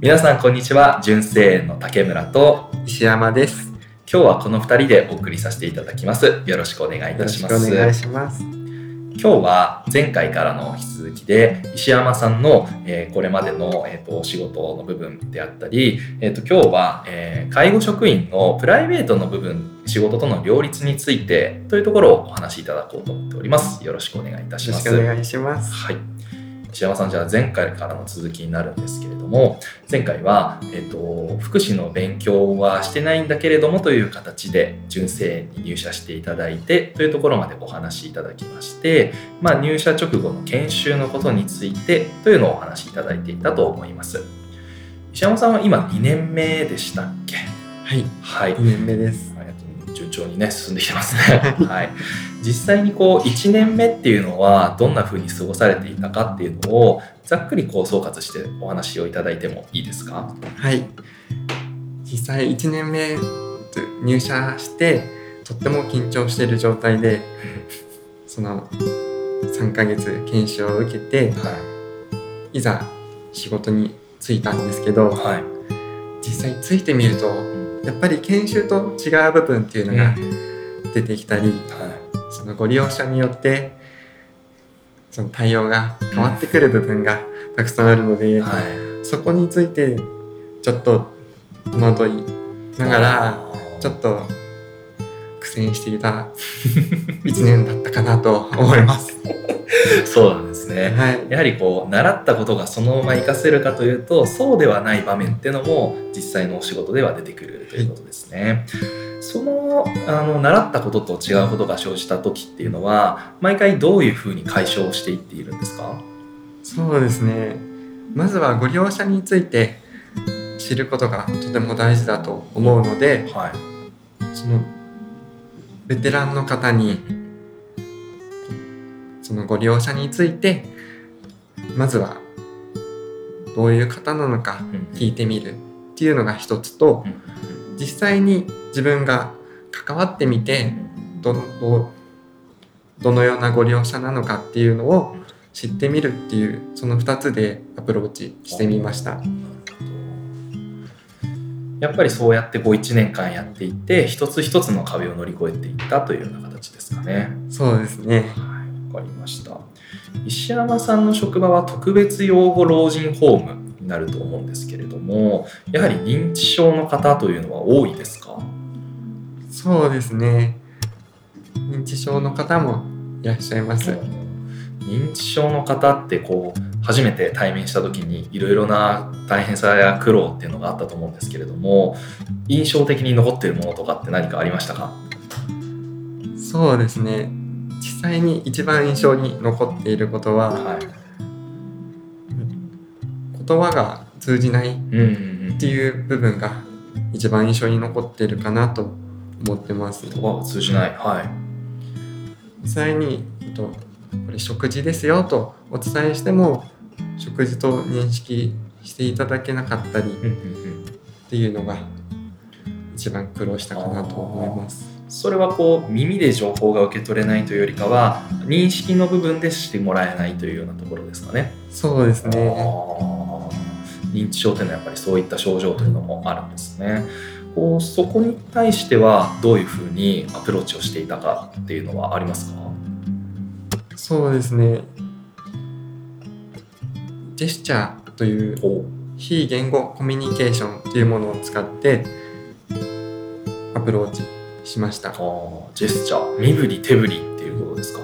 皆さんこんにちは。純正園の竹村と石山です。今日はこの2人でお送りさせていただきます。よろしくお願いいたします。お願いします。今日は前回からの引き続きで石山さんの、えー、これまでの、えーと、お仕事の部分であったり、えーと、今日は、えー、介護職員のプライベートの部分仕事との両立についてというところをお話しいただこうと思っております。よろしくお願いいたします。よろしくお願いします。はい石山さんじゃあ前回からの続きになるんですけれども前回は、えーと、福祉の勉強はしてないんだけれどもという形で純正に入社していただいてというところまでお話しいただきまして、まあ、入社直後の研修のことについてというのをお話しいただいていたと思います。石山さんは今2年目でしたっけ？はい、はい、2年目です。順調にね進んできてますね。はい、実際にこう1年目っていうのはどんな風に過ごされていたかっていうのをざっくりこう総括してお話をいただいてもいいですか？はい。実際1年目入社してとっても緊張している状態でその3ヶ月研修を受けて、はい、いざ仕事に就いたんですけど、はい、実際ついてみるとやっぱり研修と違う部分っていうのが出てきたり、そのご利用者によってその対応が変わってくる部分がたくさんあるので、そこについてちょっと戸惑いながらちょっと苦戦していた1年だったかなと思います。そうなんですね、はい、やはりこう習ったことがそのまま活かせるかというとそうではない場面っていうのも実際のお仕事では出てくるということですね。そのあの習ったことと違うことが生じた時っていうのは毎回どういうふうに解消していっているんですか？そうですね。まずはご利用者について知ることがとても大事だと思うので、はい、そのベテランの方にそのご利用者についてまずはどういう方なのか聞いてみるっていうのが一つと実際に自分が関わってみてどどどのようなご利用者なのかっていうのを知ってみるっていうその2つでアプローチしてみました。やっぱりそうやってこう1年間やっていって一つ一つの壁を乗り越えていったというような形ですかね。そうですね。石山さんの職場は特別養護老人ホームになると思うんですけれどもやはり認知症の方というのは多いですか？そうですね。認知症の方もいらっしゃいます。認知症の方ってこう初めて対面した時にいろいろな大変さや苦労っていうのがあったと思うんですけれども印象的に残っているものとかって何かありましたか？そうですね実際に一番印象に残っていることは、はい、言葉が通じないっていう部分が一番印象に残っているかなと思ってます。言葉が通じない、はい、実際にとこれ食事ですよとお伝えしても食事と認識していただけなかったりっていうのが一番苦労したかなと思います。それはこう耳で情報が受け取れないというよりかは認識の部分でしてもらえないというようなところですかね。そうですね。認知症というのはやっぱりそういった症状というのもあるんですね。こうそこに対してはどういうふうにアプローチをしていたかっていうのはありますか？そうですね。ジェスチャーという非言語コミュニケーションというものを使ってアプローチしました。ジェスチャー。身振り手振りっていうことですか？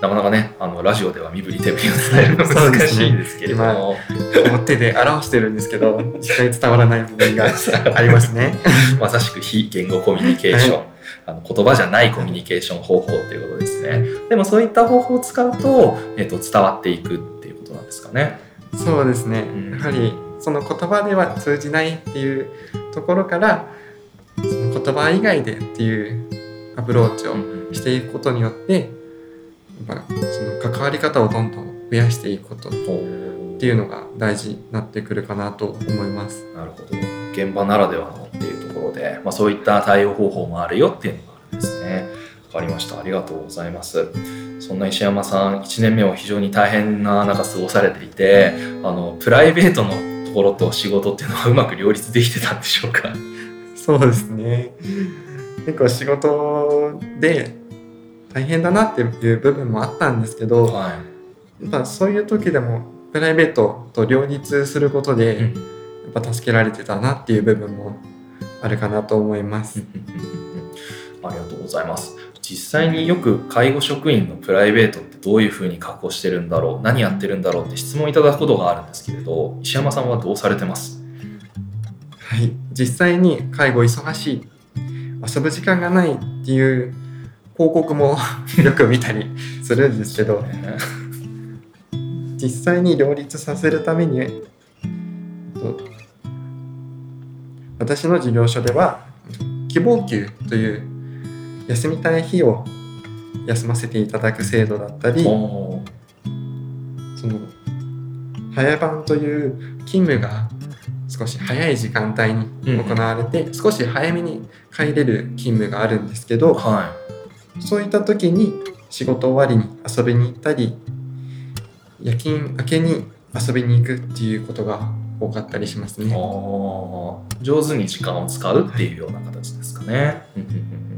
なかなかねあのラジオでは身振り手振りを伝えるの難しいですけれども、ね、手で表してるんですけど実際伝わらない部分が ありますね。まさしく非言語コミュニケーション、はい、あの言葉じゃないコミュニケーション方法ということですね。でもそういった方法を使うと,、えーと、伝わっていくっていうことなんですかね。そうですね、やはりその言葉では通じないっていうところからその言葉以外でっていうアプローチをしていくことによってやっぱその関わり方をどんどん増やしていくことっていうのが大事になってくるかなと思います。なるほど。現場ならではのっていうところで、まあ、そういった対応方法もあるよっていうのがあるんですね。わかりました。ありがとうございます。そんな石山さん1年目を非常に大変な中過ごされていてあのプライベートのところと仕事っていうのはうまく両立できてたんでしょうか？そうですね。結構仕事で大変だなっていう部分もあったんですけど、はやっぱそういう時でもプライベートと両立することで、い、うん。やっぱ助けられてたなっていう部分もあるかなと思います。ありがとうございます。実際によく介護職員のプライベートってどういうふうに確保してるんだろう何やってるんだろうって質問いただくことがあるんですけれど石山さんはどうされてます？はい、実際に介護忙しい。遊ぶ時間がないっていう広告も よく見たりするんですけど。実際に両立させるためにと私の事業所では希望給という休みたい日を休ませていただく制度だったりその早番という勤務が少し早い時間帯に行われて、少し早めに帰れる勤務があるんですけどはそういった時に仕事終わりに遊びに行ったり夜勤明けに遊びに行くっていうことが多かったりしますい、ね。上手に時間を使うっていうような形ですかね。うんうんうんうん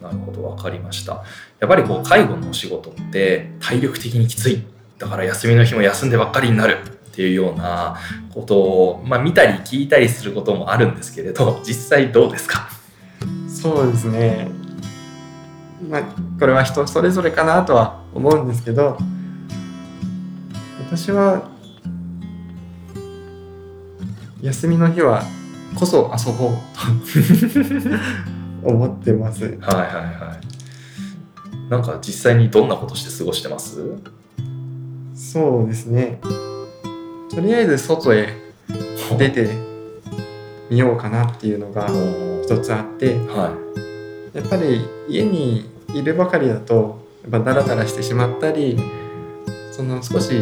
なるほど分かりました。やっぱりこう介護のお仕事って体力的にきついだから休みの日も休んでばっかりになるっていうようなことを、まあ、見たり聞いたりすることもあるんですけれど 実際どうですか？そうですね。まあこれは人それぞれかなとは思うんですけど私は休みの日はこそ遊ぼうと 思ってます。はいはいはい。なんか実際にどんなことして過ごしてます？そうですね。とりあえず外へ出てみようかなっていうのが一つあってはやっぱり家にいるばかりだとやっぱダラダラしてしまったりその少し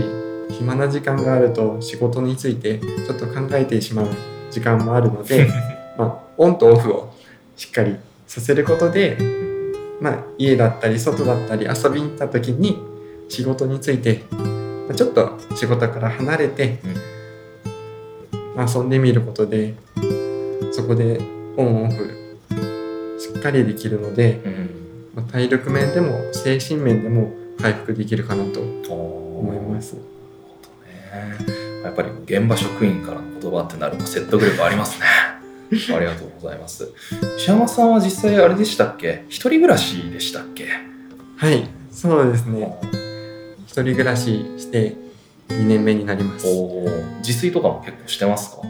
暇な時間があると仕事についてちょっと考えてしまう時間もあるので まあオンとオフをしっかりさせることで、まあ、家だったり外だったり遊びに行った時に仕事について、まあちょっと仕事から離れて、まあ遊んでみることでそこでオンオフしっかりできるので。まあ、体力面でも精神面でも回復できるかなと思思います。ね。やっぱり現場職員からの言葉ってなると説得力ありますね。ありがとうございます。石山さんは実際あれでしたっけ？一人暮らしでしたっけ？はい、そうですね。一人暮らしして2年目になります。自炊とかも結構してますか？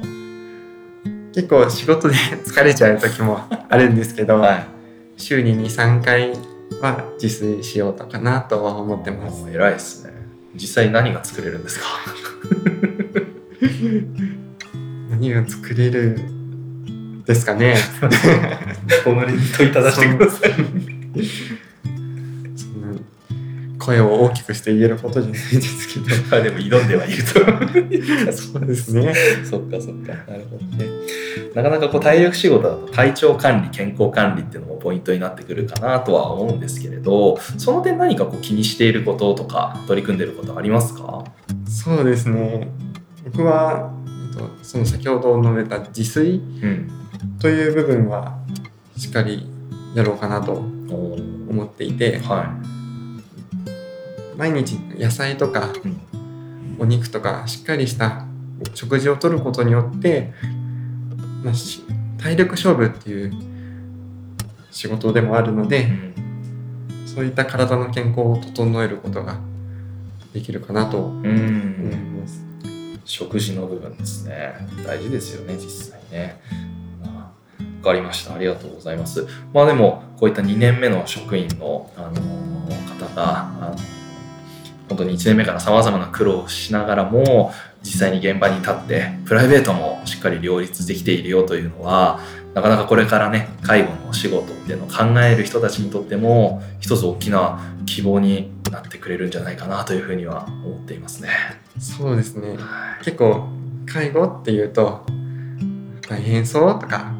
結構仕事で疲れちゃう時もあるんですけど、はい。週に2、3回は自炊しようとかなとは思ってます。偉いですね。実際何が作れるんですか？何が作れるですかね。このに問いただしてください。声を大きくして言えることじゃないですけど。まあでも挑んではいると。そうですね。そっかそっか。なるほどね。なかなかこう体力仕事だと体調管理、健康管理っていうのもポイントになってくるかなとは思うんですけれど、その点何かこう気にしていることとか取り組んでいることありますか？そうですね。僕は、えっと、その先ほど述べた自炊うん。という部分はしっかりやろうかなと思っていては毎日野菜とかうんお肉とかしっかりした食事をとることによって、まあ、し体力勝負っていう仕事でもあるのでんそういった体の健康を整えることができるかなと思ういん。ます。食事の部分ですね。大事ですよね、実際ね。まあわかりました。ありがとうございます。まあでも、こういった2年目の職員の、あのー方が、あの本当に1年目からさまざまな苦労をしながらも実際に現場に立ってプライベートもしっかり両立できているよというのはなかなかこれからね介護の仕事っていうのを考える人たちにとっても一つ大きな希望になってくれるんじゃないかなというふうには思っていますね。そうですね。はい。結構介護っていうと大変そうとか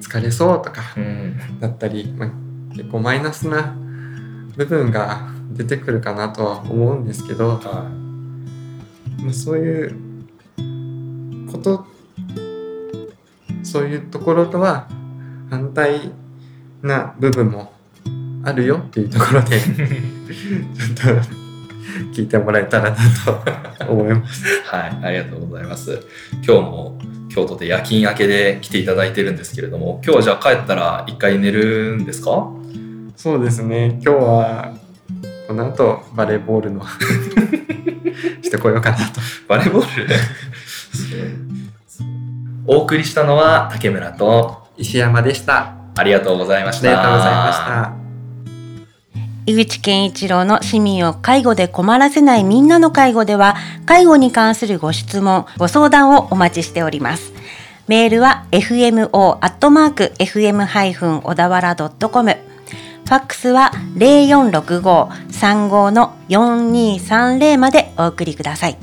疲れそうとかうん。だったり、まあ、結構マイナスな部分が出てくるかなとは思うんですけど、はまあ、そういうことそういうところとは反対な部分もあるよっていうところで ちょっと聞いてもらえたらなと思います。はい、ありがとうございます。今日も京都で夜勤明けで来ていただいてるんですけれども、今日はじゃあ帰ったら一回寝るんですか？そうですね今日はこの後バレーボールのしてこようかなと。バレーボール？お送りしたのは竹村と石山でした。ありがとうございました。ありがとうございました。井口健一郎の市民を介護で困らせないみんなの介護では介護に関するご質問ご相談をお待ちしておりますメールは fmo アットマーク fm 小田原ドットコムファックスは0465-35の4230までお送りください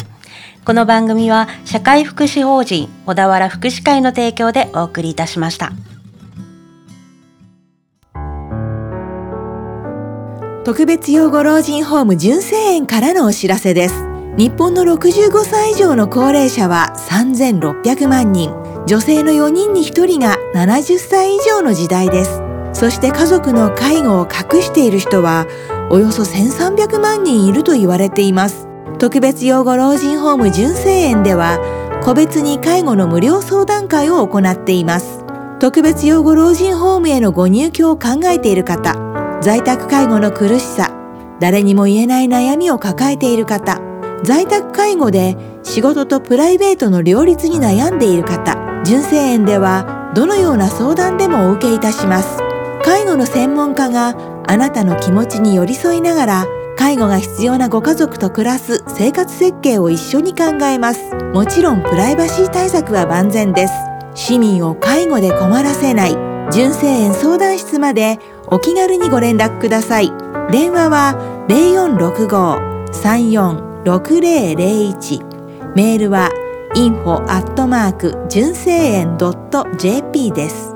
この番組は社会福祉法人小田原福祉会の提供でお送りいたしました。特別養護老人ホーム純正園からのお知らせです。日本の65歳以上の高齢者は3600万人。女性の4人に1人が70歳以上の時代です。そして家族の介護を隠している人はおよそ1300万人いると言われています。特別養護老人ホーム純正園では個別に介護の無料相談会を行っています。特別養護老人ホームへのご入居を考えている方、在宅介護の苦しさ、誰にも言えない悩みを抱えている方、在宅介護で仕事とプライベートの両立に悩んでいる方、純正園ではどのような相談でもお受けいたします。介護の専門家があなたの気持ちに寄り添いながら、介護が必要なご家族と暮らす生活設計を一緒に考えます。もちろんプライバシー対策は万全です。市民を介護で困らせない純正園相談室までお気軽にご連絡ください。電話は0465-346001メールは info アットマーク純正園 .jp です。